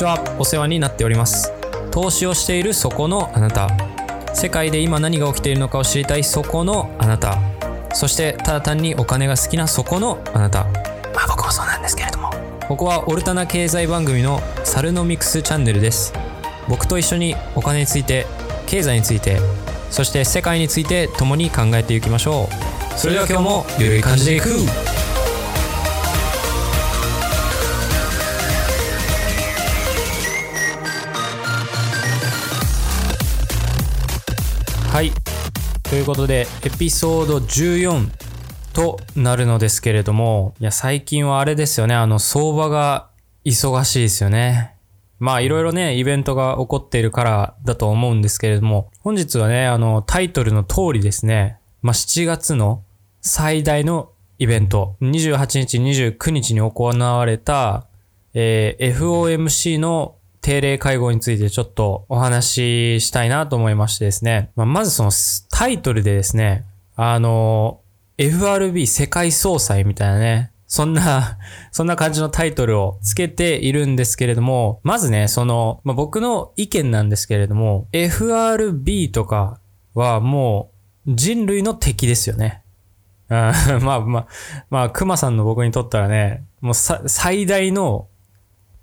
ちは。お世話になっております。投資をしているそこのあなた。世界で今何が起きているのかを知りたい。そこのあなた。そしてただ単にお金が好きなそこのあなた。まあ僕もそうなんですけれども。ここはオルタナ経済番組のサルノミクスチャンネルです。僕と一緒にお金について経済についてそして世界について共に考えていきましょう。それでは今日もゆるい感じでいくということでエピソード14となるのですけれどもいや最近はあれですよね。あの相場が忙しいですよね。まあいろいろね、イベントが起こっているからだと思うんですけれども、本日はね、あの、タイトルの通りですね、まあ7月の最大のイベント、28日、29日に行われた、えー、FOMC の定例会合についてちょっとお話ししたいなと思いましてですね、まあ、まずそのタイトルでですね、あの、FRB 世界総裁みたいなね、そんな、そんな感じのタイトルをつけているんですけれども、まずね、その、まあ、僕の意見なんですけれども、FRB とかはもう人類の敵ですよね。まあまあ、まあ、熊さんの僕にとったらね、もう最大の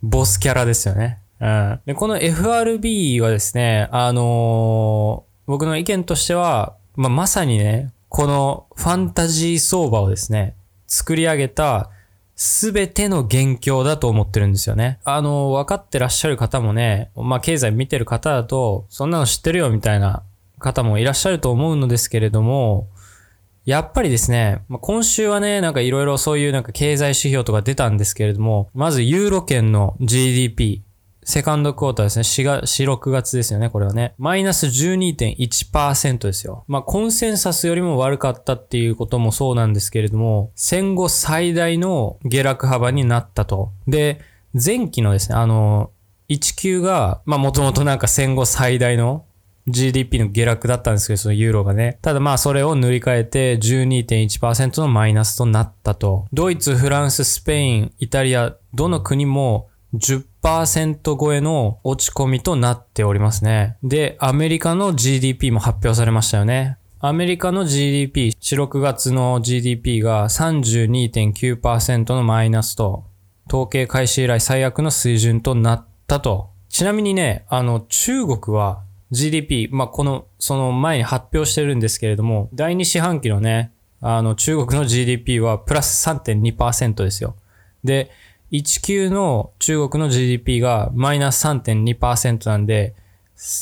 ボスキャラですよね。うん、でこの FRB はですね、あのー、僕の意見としては、まあ、まさにね、このファンタジー相場をですね、作り上げたすべての元凶だと思ってるんですよね。あの、分かってらっしゃる方もね、まあ、経済見てる方だと、そんなの知ってるよみたいな方もいらっしゃると思うのですけれども、やっぱりですね、まあ、今週はね、なんかいろいろそういうなんか経済指標とか出たんですけれども、まずユーロ圏の GDP、セカンドクォーターですね。4月、4、6月ですよね、これはね。マイナス12.1%ですよ。まあ、コンセンサスよりも悪かったっていうこともそうなんですけれども、戦後最大の下落幅になったと。で、前期のですね、あの、1級が、まあ、もともとなんか戦後最大の GDP の下落だったんですけど、そのユーロがね。ただまあそれを塗り替えて12.1%のマイナスとなったと。ドイツ、フランス、スペイン、イタリア、どの国も10%超えの落ち込みとなっておりますね。で、アメリカの GDP も発表されましたよね。アメリカの GDP、4、6月の GDP が32.9%のマイナスと、統計開始以来最悪の水準となったと。ちなみにね、あの、中国は GDP、まあ、この、その前に発表してるんですけれども、第2四半期のね、あの、中国の GDP はプラス3.2%ですよ。で、1級の中国の GDP がマイナス3.2%なんで、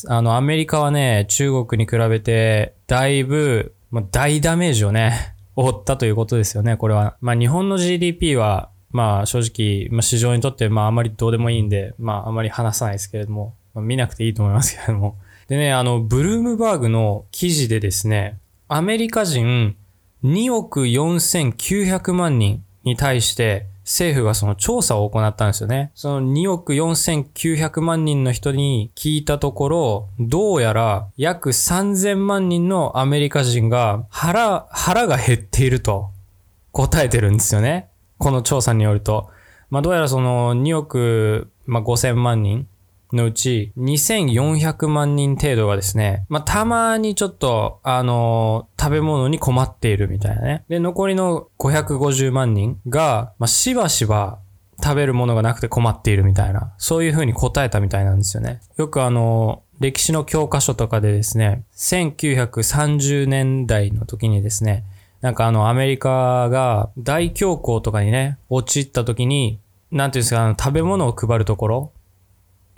あの、アメリカはね、中国に比べて、だいぶ、まあ、大ダメージをね、負ったということですよね、これは。まあ、日本の GDP は、まあ、正直、まあ、市場にとって、まあ、あまりどうでもいいんで、まあ、あまり話さないですけれども、まあ、見なくていいと思いますけれども。でね、あの、ブルームバーグの記事でですね、アメリカ人2億4900万人に対して、政府がその調査を行ったんですよね。その2億4900万人の人に聞いたところ、どうやら約3000万人のアメリカ人が腹、腹が減っていると答えてるんですよね。この調査によると。まあどうやらその2億、まあ、5000万人のうち2400万人程度がですね、まあ、たまにちょっと、あのー、食べ物に困っているみたいなね。で、残りの550万人が、まあ、しばしば食べるものがなくて困っているみたいな、そういう風に答えたみたいなんですよね。よくあの、歴史の教科書とかでですね、1930年代の時にですね、なんかあのアメリカが大恐慌とかにね、陥った時に、なんていうんですか、あの食べ物を配るところ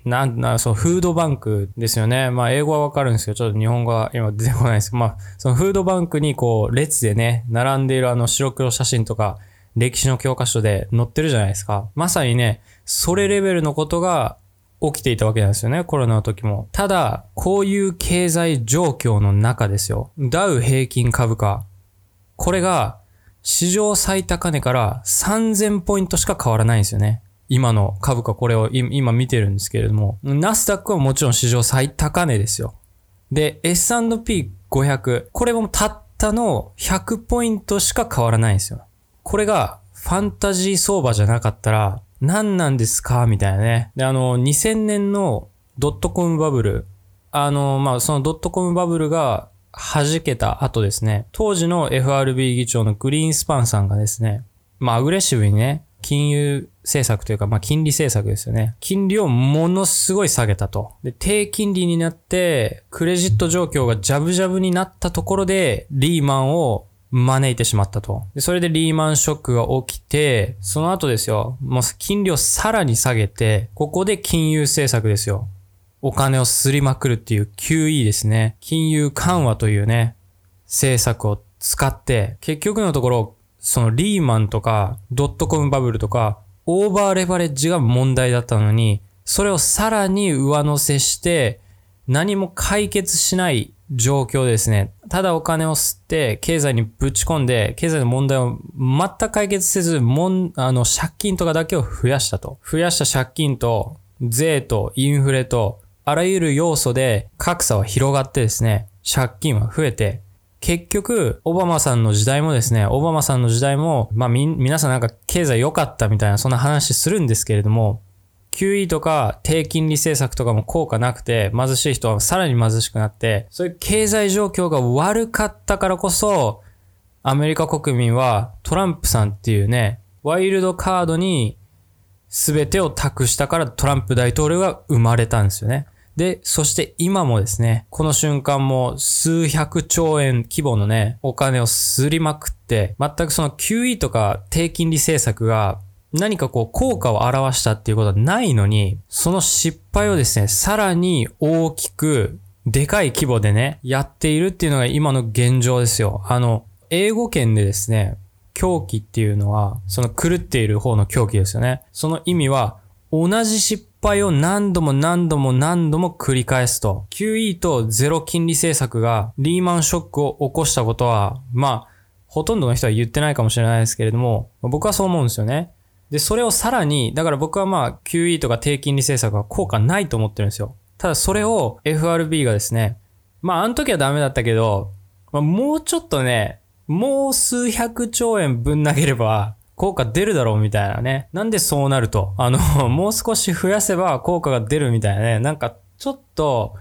なんな、そのフードバンクですよね。まあ英語はわかるんですけど、ちょっと日本語は今出てこないですけど、まあそのフードバンクにこう列でね、並んでいるあの白黒写真とか、歴史の教科書で載ってるじゃないですか。まさにね、それレベルのことが起きていたわけなんですよね、コロナの時も。ただ、こういう経済状況の中ですよ。ダウ平均株価。これが、史上最高値から3000ポイントしか変わらないんですよね。今の株価これを今見てるんですけれども、ナスダックはもちろん史上最高値ですよ。で、S&P500、これもたったの100ポイントしか変わらないんですよ。これがファンタジー相場じゃなかったら、何なんですかみたいなね。で、あの、2000年のドットコムバブル。あの、まあ、そのドットコムバブルが弾けた後ですね、当時の FRB 議長のグリーンスパンさんがですね、まあ、アグレッシブにね、金融政策というか、まあ、金利政策ですよね。金利をものすごい下げたと。で、低金利になって、クレジット状況がジャブジャブになったところで、リーマンを招いてしまったと。で、それでリーマンショックが起きて、その後ですよ、もう金利をさらに下げて、ここで金融政策ですよ。お金をすりまくるっていう QE ですね。金融緩和というね、政策を使って、結局のところ、そのリーマンとか、ドットコムバブルとか、オーバーレバレッジが問題だったのに、それをさらに上乗せして、何も解決しない状況ですね。ただお金を吸って経済にぶち込んで、経済の問題を全く解決せず、もん、あの、借金とかだけを増やしたと。増やした借金と、税とインフレと、あらゆる要素で格差は広がってですね、借金は増えて、結局、オバマさんの時代もですね、オバマさんの時代も、まあみ、皆さんなんか経済良かったみたいな、そんな話するんですけれども、QE とか低金利政策とかも効果なくて、貧しい人はさらに貧しくなって、そういう経済状況が悪かったからこそ、アメリカ国民はトランプさんっていうね、ワイルドカードに全てを託したからトランプ大統領が生まれたんですよね。で、そして今もですね、この瞬間も数百兆円規模のね、お金をすりまくって、全くその QE とか低金利政策が何かこう効果を表したっていうことはないのに、その失敗をですね、さらに大きく、でかい規模でね、やっているっていうのが今の現状ですよ。あの、英語圏でですね、狂気っていうのは、その狂っている方の狂気ですよね。その意味は、同じ失敗を何度も何度も何度も繰り返すと。QE とゼロ金利政策がリーマンショックを起こしたことは、まあ、ほとんどの人は言ってないかもしれないですけれども、僕はそう思うんですよね。で、それをさらに、だから僕はまあ QE とか低金利政策は効果ないと思ってるんですよ。ただそれを FRB がですね、まああの時はダメだったけど、まあ、もうちょっとね、もう数百兆円ぶん投げれば効果出るだろうみたいなね。なんでそうなると？あの、もう少し増やせば効果が出るみたいなね。なんかちょっと、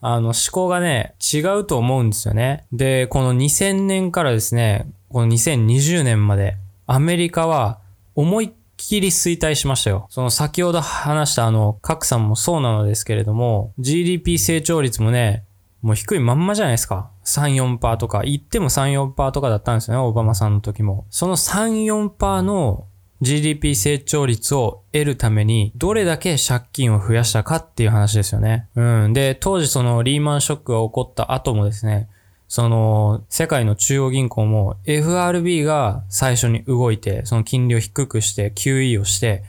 あの思考がね、違うと思うんですよね。で、この2000年からですね、この2020年まで、アメリカは思いっきり衰退しましたよ。その先ほど話したあの、格差もそうなのですけれども、GDP 成長率もね、もう低いまんまじゃないですか。3、4%とか。言っても3、4%とかだったんですよね、オバマさんの時も。その3、4%の GDP 成長率を得るために、どれだけ借金を増やしたかっていう話ですよね。うん。で、当時そのリーマンショックが起こった後もですね、その、世界の中央銀行も FRB が最初に動いて、その金利を低くして QE をして、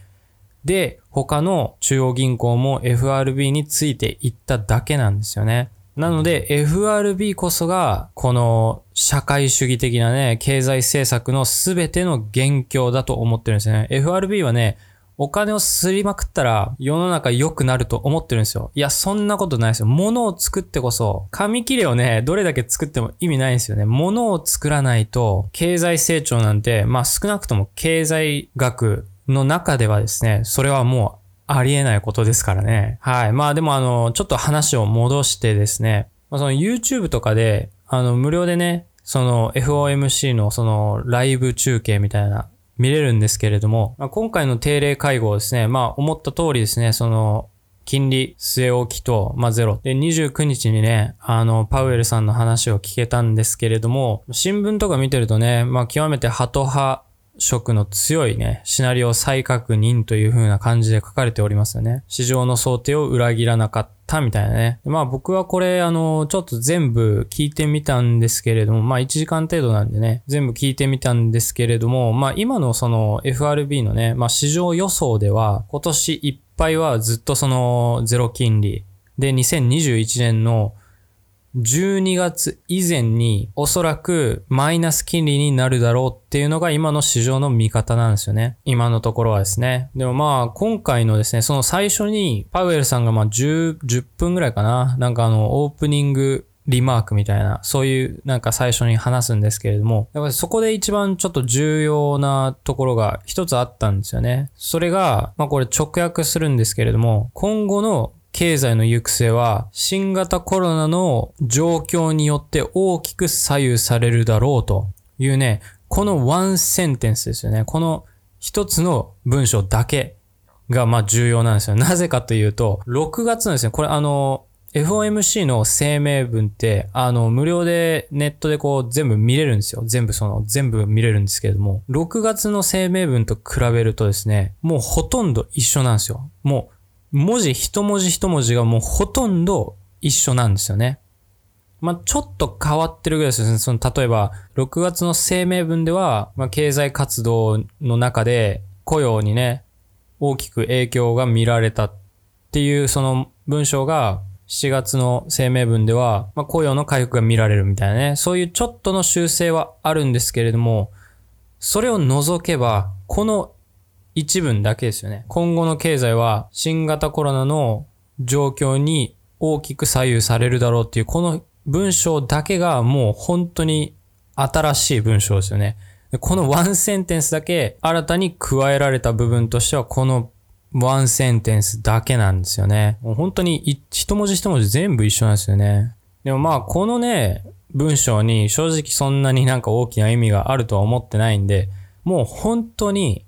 で、他の中央銀行も FRB についていっただけなんですよね。なので FRB こそがこの社会主義的なね、経済政策の全ての元凶だと思ってるんですよね。FRB はね、お金をすりまくったら世の中良くなると思ってるんですよ。いや、そんなことないですよ。物を作ってこそ、紙切れをね、どれだけ作っても意味ないんですよね。物を作らないと、経済成長なんて、まあ少なくとも経済学の中ではですね、それはもうありえないことですからね。はい。まあでもあの、ちょっと話を戻してですね、まあ、その YouTube とかで、あの、無料でね、その FOMC のそのライブ中継みたいな見れるんですけれども、まあ、今回の定例会合ですね、まあ思った通りですね、その金利据え置きと、まあゼロ。で、29日にね、あの、パウエルさんの話を聞けたんですけれども、新聞とか見てるとね、まあ極めてハト派色の強いね、シナリオ再確認という風な感じで書かれておりますよね。市場の想定を裏切らなかったみたいなね。まあ僕はこれ、あの、ちょっと全部聞いてみたんですけれども、まあ1時間程度なんでね、全部聞いてみたんですけれども、まあ今のその FRB のね、まあ市場予想では、今年いっぱいはずっとそのゼロ金利。で、2021年の12月以前におそらくマイナス金利になるだろうっていうのが今の市場の見方なんですよね。今のところはですね。でもまあ今回のですね、その最初にパウエルさんがまあ10、10分ぐらいかな。なんかあのオープニングリマークみたいな、そういうなんか最初に話すんですけれども、やっぱりそこで一番ちょっと重要なところが一つあったんですよね。それが、まあこれ直訳するんですけれども、今後の経済の行く末は新型コロナの状況によって大きく左右されるだろうというね、このワンセンテンスですよね。この一つの文章だけがまあ重要なんですよ。なぜかというと、6月なんですね。これあの、FOMC の声明文って、あの、無料でネットでこう全部見れるんですよ。全部その、全部見れるんですけれども、6月の声明文と比べるとですね、もうほとんど一緒なんですよ。もう、文字一文字一文字がもうほとんど一緒なんですよね。まあ、ちょっと変わってるぐらいですね。その、例えば、6月の声明文では、まあ、経済活動の中で雇用にね、大きく影響が見られたっていうその文章が7月の声明文では、まあ、雇用の回復が見られるみたいなね、そういうちょっとの修正はあるんですけれども、それを除けば、この一文だけですよね。今後の経済は新型コロナの状況に大きく左右されるだろうっていう、この文章だけがもう本当に新しい文章ですよね。このワンセンテンスだけ新たに加えられた部分としては、このワンセンテンスだけなんですよね。もう本当に一文字一文字全部一緒なんですよね。でもまあこのね、文章に正直そんなになんか大きな意味があるとは思ってないんで、もう本当に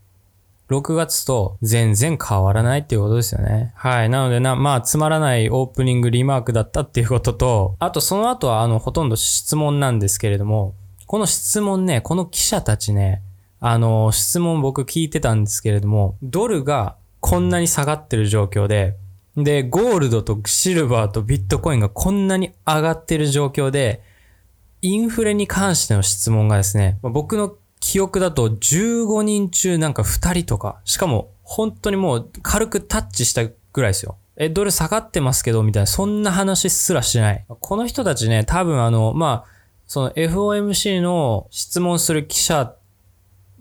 6月と全然変わらないっていうことですよね。はい。なのでな、まあつまらないオープニングリマークだったっていうことと、あとその後はあのほとんど質問なんですけれども、この質問ね、この記者たちね、あの、質問僕聞いてたんですけれども、ドルがこんなに下がってる状況で、で、ゴールドとシルバーとビットコインがこんなに上がってる状況で、インフレに関しての質問がですね、僕の記憶だと15人中なんか2人とか、しかも本当にもう軽くタッチしたぐらいですよ。え、ドル下がってますけど、みたいな、そんな話すらしない。この人たちね、多分あの、まあ、その FOMC の質問する記者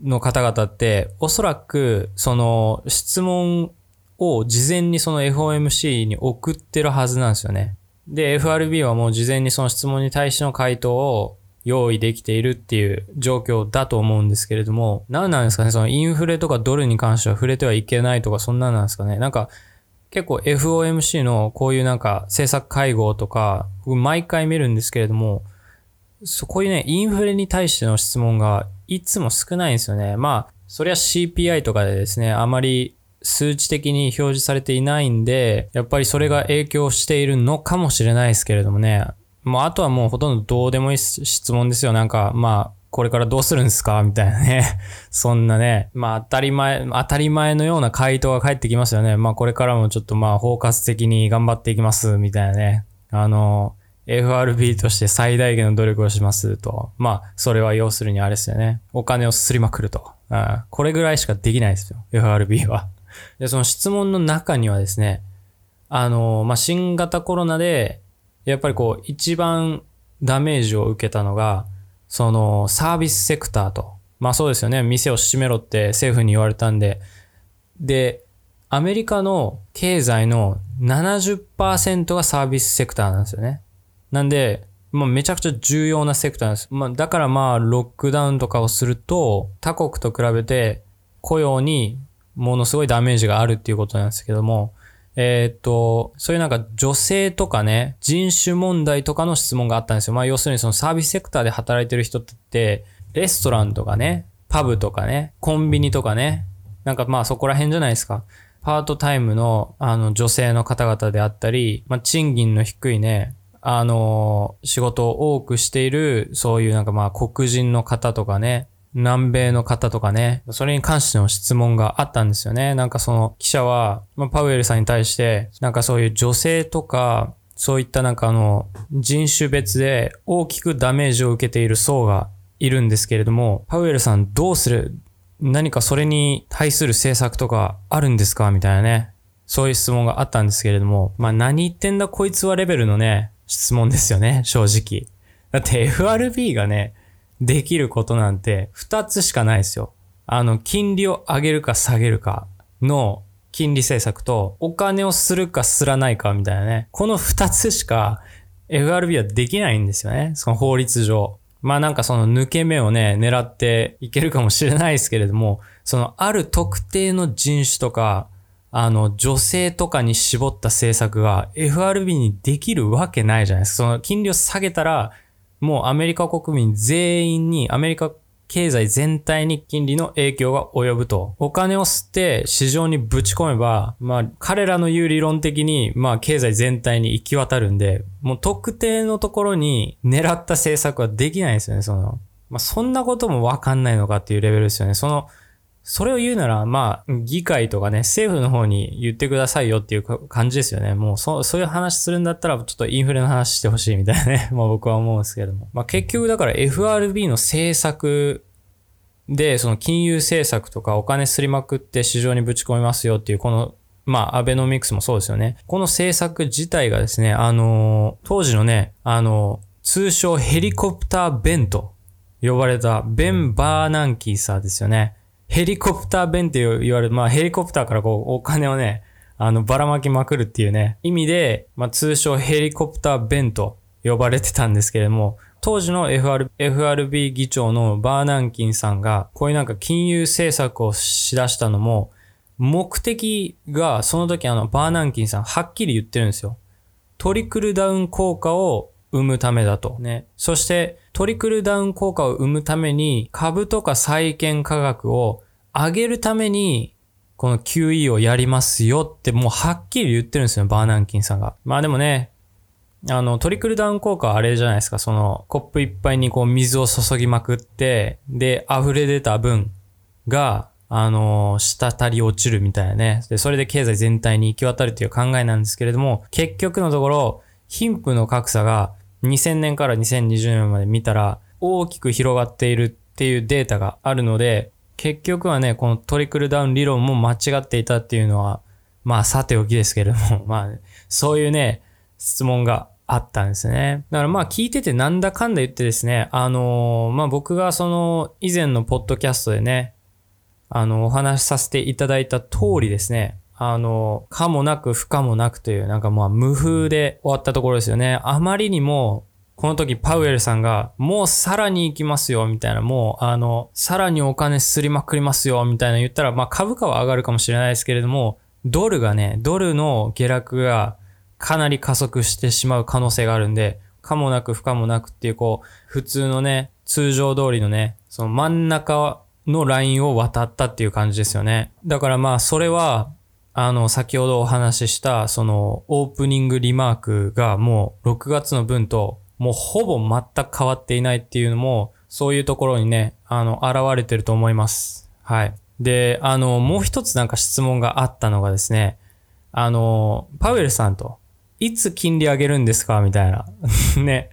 の方々って、おそらく、その質問を事前にその FOMC に送ってるはずなんですよね。で、FRB はもう事前にその質問に対しての回答を用意できているっていう状況だと思うんですけれども、何なんですかね？そのインフレとかドルに関しては触れてはいけないとかそんなんなんですかね？なんか結構 FOMC のこういうなんか政策会合とか、僕毎回見るんですけれども、そこういうね、インフレに対しての質問がいつも少ないんですよね。まあ、そりゃ CPI とかでですね、あまり数値的に表示されていないんで、やっぱりそれが影響しているのかもしれないですけれどもね。もうあとはもうほとんどどうでもいい質問ですよ。なんか、まあ、これからどうするんですか？みたいなね。そんなね。まあ当たり前、当たり前のような回答が返ってきますよね。まあこれからもちょっとまあ包括的に頑張っていきます。みたいなね。あの、FRB として最大限の努力をしますと。まあ、それは要するにあれですよね。お金をすりまくると。うん、これぐらいしかできないですよ。FRB は。で、その質問の中にはですね、あの、まあ、新型コロナで、やっぱりこう、一番ダメージを受けたのが、その、サービスセクターと。まあそうですよね。店を閉めろって政府に言われたんで。で、アメリカの経済の70%がサービスセクターなんですよね。なんで、まあ、めちゃくちゃ重要なセクターなんです。まあ、だからまあ、ロックダウンとかをすると、他国と比べて雇用にものすごいダメージがあるっていうことなんですけども、えっ、と、そういうなんか女性とかね、人種問題とかの質問があったんですよ。まあ要するにそのサービスセクターで働いてる人って、レストランとかね、パブとかね、コンビニとかね、なんかまあそこら辺じゃないですか。パートタイムのあの女性の方々であったり、まあ賃金の低いね、あの、仕事を多くしている、そういうなんかまあ黒人の方とかね、南米の方とかね、それに関しての質問があったんですよね。なんかその記者は、まあ、パウエルさんに対して、なんかそういう女性とか、そういったなんかあの、人種別で大きくダメージを受けている層がいるんですけれども、パウエルさんどうする？何かそれに対する政策とかあるんですか？みたいなね。そういう質問があったんですけれども、まあ何言ってんだこいつはレベルのね、質問ですよね、正直。だって FRB がね、できることなんて2つしかないですよ。あの、金利を上げるか下げるかの金利政策と、お金をするかすらないかみたいなね。この2つしか FRB はできないんですよね。その法律上。まあなんかその抜け目をね、狙っていけるかもしれないですけれども、そのある特定の人種とか、あの、女性とかに絞った政策が FRB にできるわけないじゃないですか。その金利を下げたら、もうアメリカ国民全員に、アメリカ経済全体に金利の影響が及ぶと。お金を吸って市場にぶち込めば、まあ彼らの言う理論的に、まあ経済全体に行き渡るんで、もう特定のところに狙った政策はできないですよね、その。まあそんなこともわかんないのかっていうレベルですよね。その、それを言うなら、まあ、議会とかね、政府の方に言ってくださいよっていう感じですよね。もう、そそういう話するんだったら、ちょっとインフレの話してほしいみたいなね。まあ僕は思うんですけども。まあ結局だから FRB の政策で、その金融政策とかお金すりまくって市場にぶち込みますよっていう、この、まあ、アベノミクスもそうですよね。この政策自体がですね、あの当時のね、あの通称ヘリコプターベンと呼ばれたベン・バーナンキーさんですよね。ヘリコプター弁って言われる、まあヘリコプターからこうお金をね、あのばらまきまくるっていうね、意味で、まあ通称ヘリコプター弁と呼ばれてたんですけれども、当時の FR FRB 議長のバーナンキンさんが、こういうなんか金融政策をしだしたのも、目的が、その時あの、バーナンキンさんはっきり言ってるんですよ。トリクルダウン効果を生むためだと。ね。そして、トリクルダウン効果を生むために、株とか債券価格を上げるために、この QE をやりますよってもうはっきり言ってるんですよ、バーナンキンさんが。まあでもね、あの、トリクルダウン効果はあれじゃないですか、その、コップいっぱいにこう水を注ぎまくって、で、溢れ出た分が、あの、滴り落ちるみたいなね。で、それで経済全体に行き渡るという考えなんですけれども、結局のところ、貧富の格差が2000年から2020年まで見たら大きく広がっているっていうデータがあるので、結局はね、このトリクルダウン理論も間違っていたっていうのは、まあさておきですけれども、まあ、そういうね、質問があったんですね。だからまあ聞いててなんだかんだ言ってですね、あのー、まあ僕がその以前のポッドキャストでね、あの、お話しさせていただいた通りですね、あの、かもなく不可もなくという、なんかまあ無風で終わったところですよね。あまりにも、この時パウエルさんが、もうさらに行きますよ、みたいな、もう、あの、さらにお金すりまくりますよ、みたいな言ったら、まあ株価は上がるかもしれないですけれども、ドルがね、ドルの下落がかなり加速してしまう可能性があるんで、かもなく不可もなくっていう、こう、普通のね、通常通りのね、その真ん中のラインを渡ったっていう感じですよね。だからまあ、それは、あの、先ほどお話しした、その、オープニングリマークがもう6月の分と、もうほぼ全く変わっていないっていうのも、そういうところにね、あの、現れてると思います。はい。で、あの、もう一つなんか質問があったのがですね、あの、パウエルさんと、いつ金利上げるんですかみたいな。ね。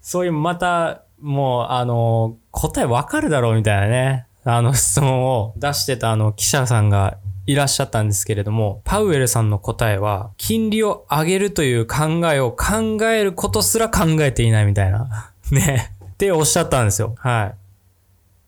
そういうまた、もう、あの、答えわかるだろうみたいなね。あの質問を出してたあの記者さんがいらっしゃったんですけれども、パウエルさんの答えは、金利を上げるという考えを考えることすら考えていないみたいな。ね。っておっしゃったんですよ。は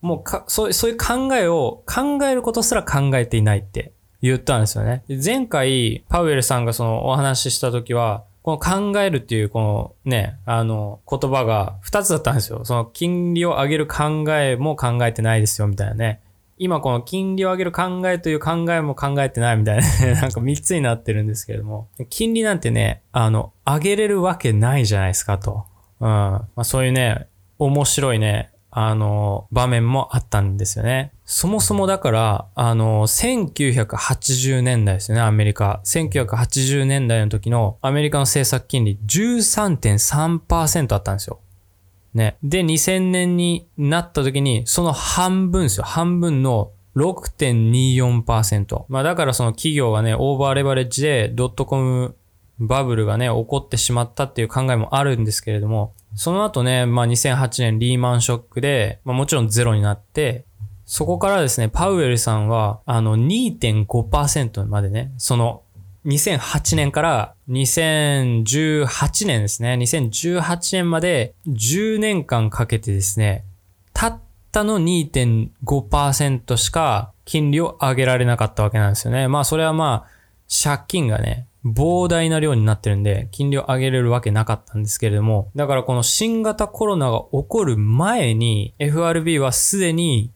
い。もうか、そう、そういう考えを考えることすら考えていないって言ったんですよね。前回、パウエルさんがそのお話しした時は、この考えるっていうこのね、あの言葉が2つだったんですよ。その金利を上げる考えも考えてないですよみたいなね。今この金利を上げる考えという考えも考えてないみたいな、なんか3つになってるんですけれども、金利なんてね、あの、上げれるわけないじゃないですかと。うん。まあ、そういうね、面白いね、あの、場面もあったんですよね。そもそもだから、あの、1980年代ですよね、アメリカ。1980年代の時のアメリカの政策金利13.3%あったんですよ。ね。で、2000年になった時に、その半分ですよ。半分の6.24%。まあだからその企業がね、オーバーレバレッジでドットコムバブルがね、起こってしまったっていう考えもあるんですけれども、その後ね、まあ2008年リーマンショックで、まあもちろんゼロになって、そこからですね、パウエルさんは、あの2.5%までね、その2008年から2018年ですね。2018年まで10年間かけてですね、たったの2.5%しか金利を上げられなかったわけなんですよね。まあそれはまあ借金がね、膨大な量になってるんで、金利を上げれるわけなかったんですけれども、だからこの新型コロナが起こる前に、FRB はすでに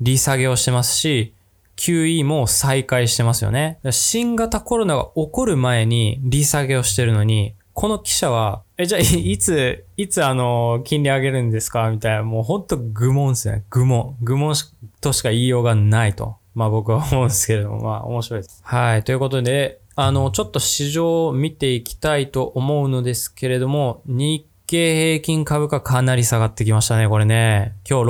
利下げをしてますし、QE も再開してますよね。新型コロナが起こる前に利下げをしてるのに、この記者は、え、じゃあ、いつ、いつあの、金利上げるんですか？みたいな、もうほんと愚問ですね。愚問。愚問としか言いようがないと。まあ僕は思うんですけれども、まあ面白いです。はい。ということで、あの、ちょっと市場を見ていきたいと思うのですけれども、日経平均株価かなり下がってきましたね、これね。今日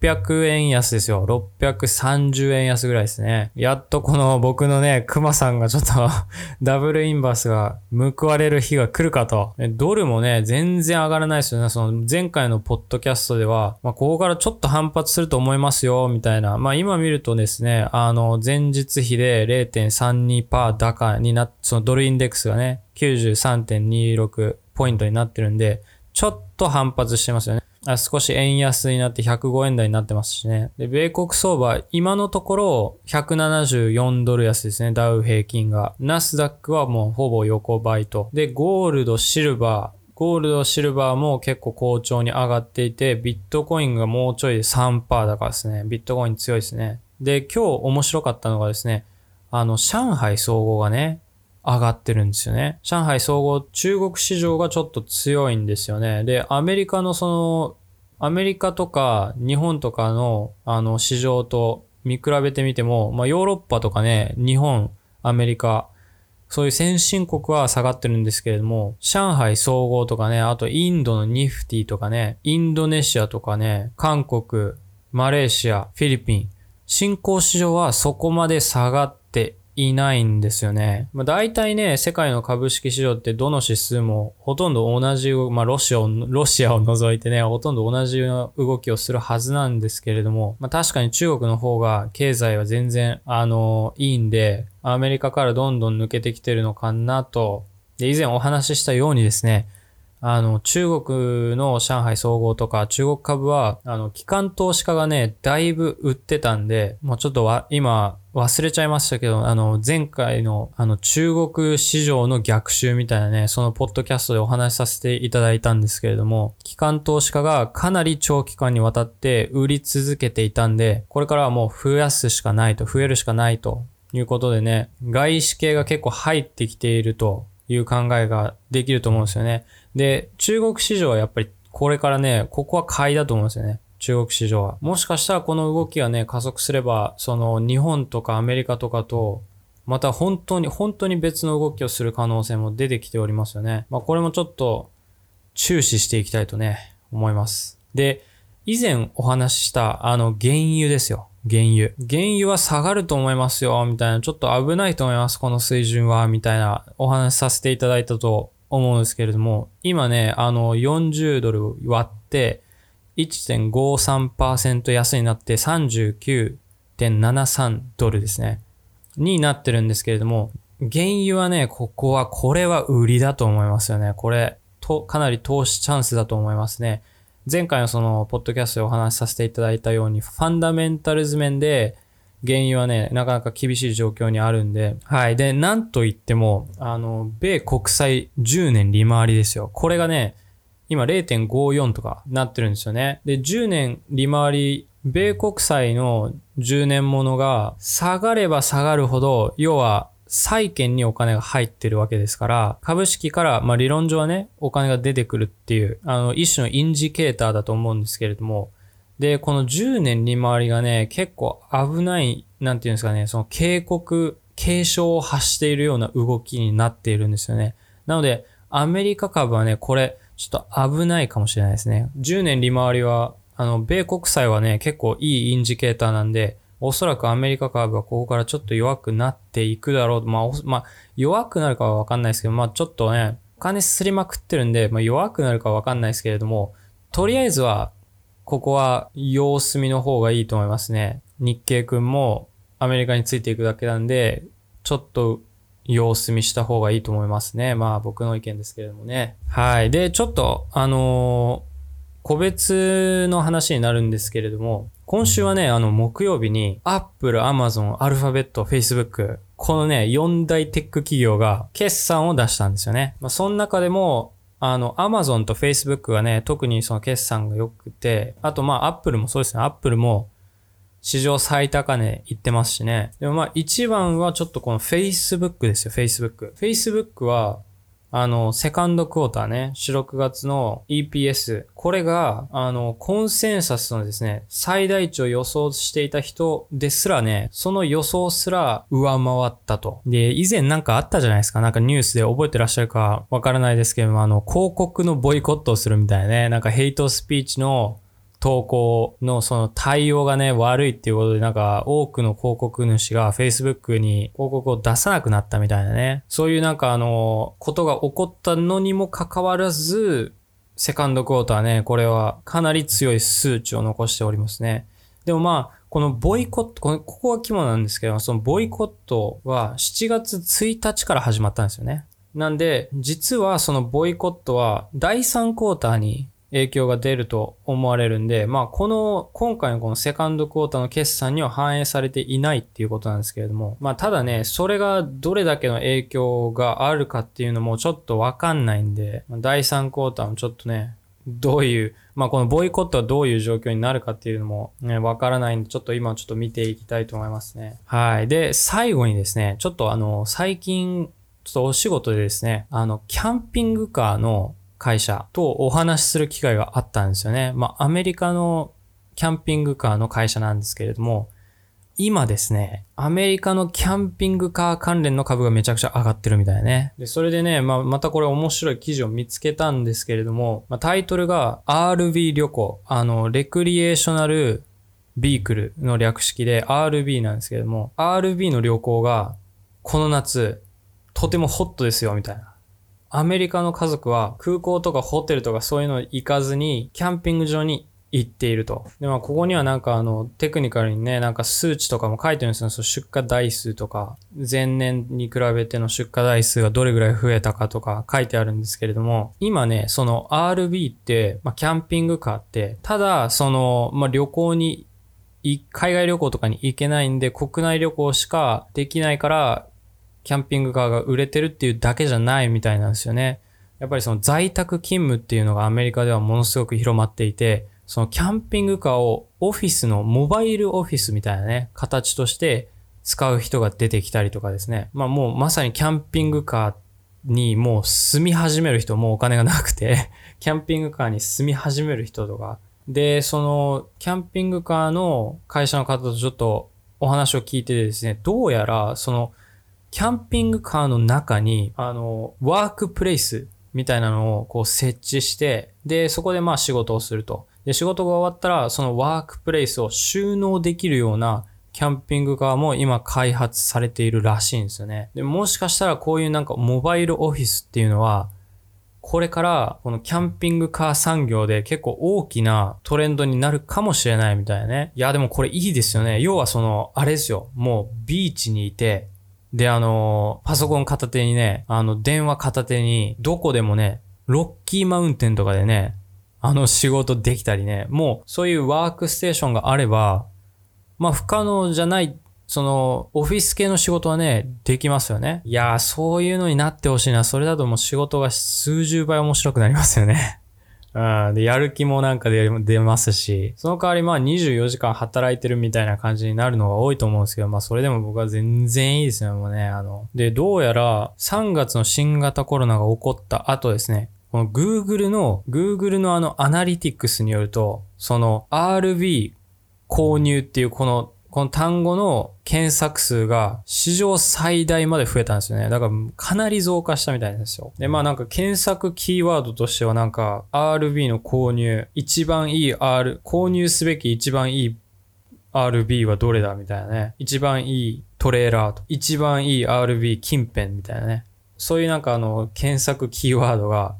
600円安ですよ。630円安ぐらいですね。やっとこの僕のね、熊さんがちょっと ダブルインバースが報われる日が来るかと。ドルもね、全然上がらないですよね。その前回のポッドキャストでは、まあ、ここからちょっと反発すると思いますよ、みたいな。まあ今見るとですね、あの、前日比で0.32%高になっ、そのドルインデックスがね、93.26ポイントになってるんで、ちょっと反発してますよね。少し円安になって105円台になってますしね。で、米国相場、今のところ174ドル安ですね、ダウ平均が。ナスダックはもうほぼ横ばいと。で、ゴールド、シルバー、ゴールド、シルバーも結構好調に上がっていて、ビットコインがもうちょい3%高ですね。ビットコイン強いですね。で、今日面白かったのがですね、あの、上海総合がね、上がってるんですよね。上海総合、中国市場がちょっと強いんですよね。で、アメリカのその、アメリカとか日本とかのあの市場と見比べてみても、まあヨーロッパとかね、日本、アメリカ、そういう先進国は下がってるんですけれども、上海総合とかね、あとインドのニフティとかね、インドネシアとかね、韓国、マレーシア、フィリピン、新興市場はそこまで下がっていないんですよね。まあ、大体ね、世界の株式市場ってどの指数もほとんど同じ、まあ、ロシアを、ロシアを除いてね、ほとんど同じような動きをするはずなんですけれども、まあ、確かに中国の方が経済は全然、あの、いいんで、アメリカからどんどん抜けてきてるのかなと。で、以前お話ししたようにですね、あの、中国の上海総合とか中国株は、あの、機関投資家がね、だいぶ売ってたんで、もうちょっとわ、今、忘れちゃいましたけど、あの、前回の、あの、中国市場の逆襲みたいなね、そのポッドキャストでお話しさせていただいたんですけれども、機関投資家がかなり長期間にわたって売り続けていたんで、これからはもう増やすしかないと、増えるしかないということでね、外資系が結構入ってきているという考えができると思うんですよね。で、中国市場はやっぱりこれからね、ここは買いだと思うんですよね。中国市場は。もしかしたらこの動きがね、加速すれば、その日本とかアメリカとかと、また本当に、本当に別の動きをする可能性も出てきておりますよね。まあこれもちょっと注視していきたいとね、思います。で、以前お話ししたあの原油ですよ。原油。原油は下がると思いますよ、みたいな。ちょっと危ないと思います、この水準は、みたいなお話しさせていただいたと思うんですけれども、今ね、あの、40ドル割って1.53%安になって39.73ドルですね。になってるんですけれども、原油はね、ここは、これは売りだと思いますよね。これ、と、かなり投資チャンスだと思いますね。前回のその、ポッドキャストでお話しさせていただいたように、ファンダメンタルズ面で、原油はね、なかなか厳しい状況にあるんで、はい。で、なんといっても、あの、米国債10年利回りですよ。これがね、今0.54とかなってるんですよね。で、10年利回り、米国債の10年ものが下がれば下がるほど、要は債券にお金が入ってるわけですから、株式から、まあ理論上はね、お金が出てくるっていう、あの、一種のインジケーターだと思うんですけれども、で、この10年利回りがね、結構危ない、なんていうんですかね、その警告、警鐘を発しているような動きになっているんですよね。なので、アメリカ株はね、これ、ちょっと危ないかもしれないですね。10年利回りは、あの、米国債はね、結構いいインジケーターなんで、おそらくアメリカ株はここからちょっと弱くなっていくだろう。まあ、まあ、弱くなるかはわかんないですけど、まあちょっとね、お金すりまくってるんで、まあ弱くなるかわかんないですけれども、とりあえずはここは様子見の方がいいと思いますね。日経くんもアメリカについていくだけなんで、ちょっと様子見した方がいいと思いますね。まあ僕の意見ですけれどもね。はい。で、ちょっと、あのー、個別の話になるんですけれども、今週はね、あの、木曜日に、Apple、Amazon、アルファベット、Facebook、このね、4大テック企業が決算を出したんですよね。まあ、その中でも、あの、アマゾンとフェイスブックがね、特にその決算が良くて、あとまあ、アップルもそうですね。アップルも史上最高値いってますしね。でもまあ、一番はちょっとこのフェイスブックですよ、フェイスブック。フェイスブックは、あの、セカンドクォーターね、4、6月の EPS。これが、あの、コンセンサスのですね、最大値を予想していた人ですらね、その予想すら上回ったと。で、以前なんかあったじゃないですか。なんかニュースで覚えてらっしゃるかわからないですけども、あの、広告のボイコットをするみたいなね、なんかヘイトスピーチの投稿のその対応がね、悪いっていうことで、なんか多くの広告主が Facebook に広告を出さなくなったみたいなね。そういうなんかあの、ことが起こったのにもかかわらず、セカンドクォーターね、これはかなり強い数値を残しておりますね。でもまあ、このボイコット、ここは肝なんですけど、そのボイコットは7月1日から始まったんですよね。なんで、実はそのボイコットは第3クォーターに影響が出ると思われるんで、まあ、この、今回のこのセカンドクォーターの決算には反映されていないっていうことなんですけれども、まあ、ただね、それがどれだけの影響があるかっていうのもちょっとわかんないんで、第3クォーターもちょっとね、どういう、まあ、このボイコットはどういう状況になるかっていうのもね、わからないんで、ちょっと今ちょっと見ていきたいと思いますね。はい。で、最後にですね、ちょっとあの、最近、ちょっとお仕事でですね、あの、キャンピングカーの会社とお話しする機会があったんですよね。まあ、アメリカのキャンピングカーの会社なんですけれども、今ですね、アメリカのキャンピングカー関連の株がめちゃくちゃ上がってるみたいね。で、それでね、まあ、またこれ面白い記事を見つけたんですけれども、まあ、タイトルが RV 旅行、あの、レクリエーショナルビークルの略式で RB なんですけれども、RB の旅行がこの夏、とてもホットですよ、みたいな。アメリカの家族は空港とかホテルとかそういうの行かずに、キャンピング場に行っていると。で、まあ、ここにはなんかあの、テクニカルにね、なんか数値とかも書いてるんですよ。その出荷台数とか、前年に比べての出荷台数がどれぐらい増えたかとか書いてあるんですけれども、今ね、その RB って、まあ、キャンピングカーって、ただ、その、まあ、旅行に、海外旅行とかに行けないんで、国内旅行しかできないから、キャンピングカーが売れてるっていうだけじゃないみたいなんですよね。やっぱりその在宅勤務っていうのがアメリカではものすごく広まっていて、そのキャンピングカーをオフィスのモバイルオフィスみたいなね、形として使う人が出てきたりとかですね。まあもうまさにキャンピングカーにもう住み始める人もお金がなくて キャンピングカーに住み始める人とか。で、そのキャンピングカーの会社の方とちょっとお話を聞いてですね、どうやらそのキャンピングカーの中に、あの、ワークプレイスみたいなのをこう設置して、で、そこでまあ仕事をすると。で、仕事が終わったら、そのワークプレイスを収納できるようなキャンピングカーも今開発されているらしいんですよね。で、もしかしたらこういうなんかモバイルオフィスっていうのは、これからこのキャンピングカー産業で結構大きなトレンドになるかもしれないみたいなね。いや、でもこれいいですよね。要はその、あれですよ。もうビーチにいて、で、あの、パソコン片手にね、あの、電話片手に、どこでもね、ロッキーマウンテンとかでね、あの仕事できたりね、もうそういうワークステーションがあれば、まあ不可能じゃない、その、オフィス系の仕事はね、できますよね。いやー、そういうのになってほしいな。それだともう仕事が数十倍面白くなりますよね。うん。で、やる気もなんか出出ますし、その代わりまあ24時間働いてるみたいな感じになるのが多いと思うんですけど、まあそれでも僕は全然いいですよ、もうね。あの、で、どうやら3月の新型コロナが起こった後ですね、この Google の、Google のあのアナリティクスによると、その RB 購入っていうこのこの単語の検索数が史上最大まで増えたんですよね。だからかなり増加したみたいなんですよ。で、まあなんか検索キーワードとしてはなんか RB の購入、一番いい R、購入すべき一番いい RB はどれだみたいなね。一番いいトレーラーと、一番いい RB 近辺みたいなね。そういうなんかあの検索キーワードが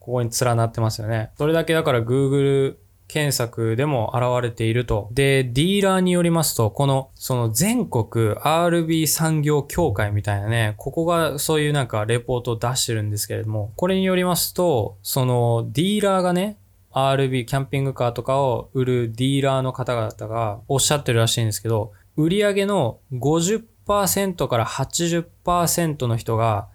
ここに連なってますよね。それだけだから Google 検索でも現れていると。で、ディーラーによりますと、この、その全国 RB 産業協会みたいなね、ここがそういうなんかレポートを出してるんですけれども、これによりますと、そのディーラーがね、RB、キャンピングカーとかを売るディーラーの方々がおっしゃってるらしいんですけど、売り上げの50%から80%の人が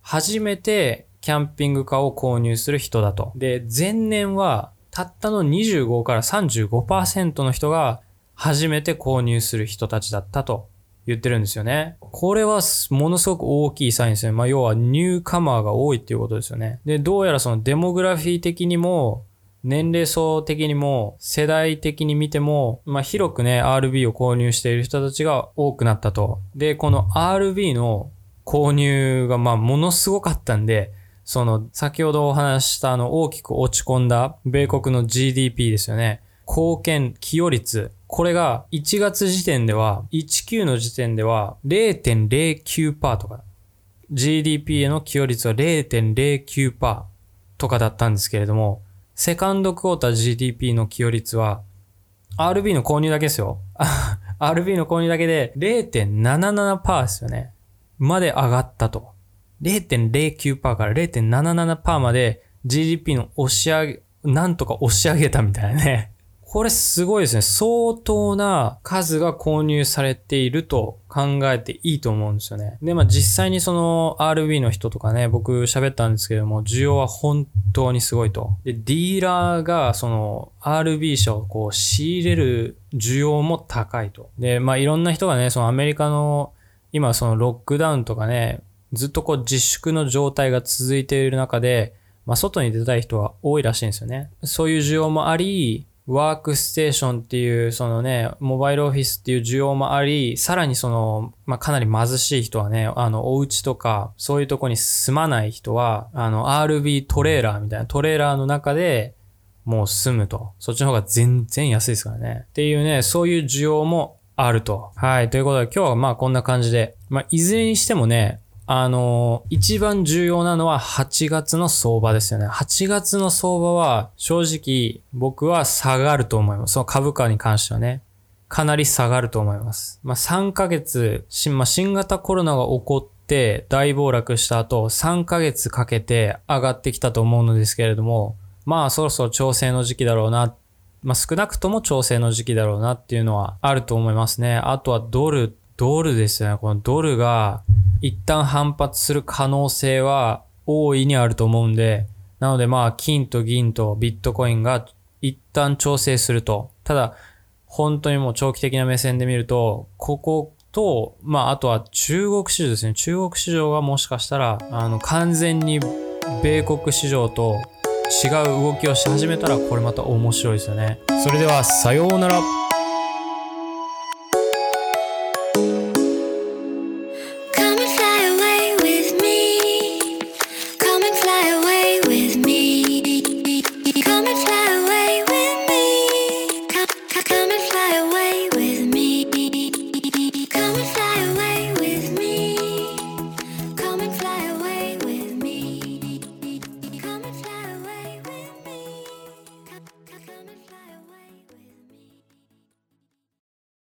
初めてキャンピングカーを購入する人だと。で、前年はたったの25から35%の人が初めて購入する人たちだったと言ってるんですよね。これはものすごく大きいサインですね。まあ要はニューカマーが多いっていうことですよね。で、どうやらそのデモグラフィー的にも年齢層的にも世代的に見ても、まあ、広くね、RB を購入している人たちが多くなったと。で、この RB の購入がまあものすごかったんで、その先ほどお話したあの大きく落ち込んだ米国の GDP ですよね。貢献寄与率。これが1月時点では、19の時点では0.09%とか。GDP への寄与率は0.09%とかだったんですけれども、セカンドクォーター GDP の寄与率は、RB の購入だけですよ。RB の購入だけで0.77%ですよね。まで上がったと。0.09%から0.77%まで GDP の押し上げ、なんとか押し上げたみたいなね。これすごいですね。相当な数が購入されていると考えていいと思うんですよね。で、まあ実際にその RB の人とかね、僕喋ったんですけども、需要は本当にすごいと。で、ディーラーがその RB 車をこう仕入れる需要も高いと。で、まあいろんな人がね、そのアメリカの今そのロックダウンとかね、ずっとこう自粛の状態が続いている中で、まあ外に出たい人は多いらしいんですよね。そういう需要もあり、ワークステーションっていう、そのね、モバイルオフィスっていう需要もあり、さらにその、まあ、かなり貧しい人はね、あの、お家とか、そういうとこに住まない人は、あの、RB トレーラーみたいなトレーラーの中で、もう住むと。そっちの方が全然安いですからね。っていうね、そういう需要もあると。はい。ということで今日はまあこんな感じで。まあいずれにしてもね、あの、一番重要なのは8月の相場ですよね。8月の相場は正直僕は下がると思います。その株価に関してはね。かなり下がると思います。まあ、3ヶ月、まあ、新型コロナが起こって大暴落した後、3ヶ月かけて上がってきたと思うのですけれども、まあそろそろ調整の時期だろうな。まあ少なくとも調整の時期だろうなっていうのはあると思いますね。あとはドル、ドルですよね。このドルが一旦反発する可能性は大いにあると思うんで、なのでまあ金と銀とビットコインが一旦調整すると。ただ、本当にもう長期的な目線で見ると、ここと、まああとは中国市場ですね。中国市場がもしかしたら、あの完全に米国市場と違う動きをし始めたら、これまた面白いですよね。それでは、さようなら。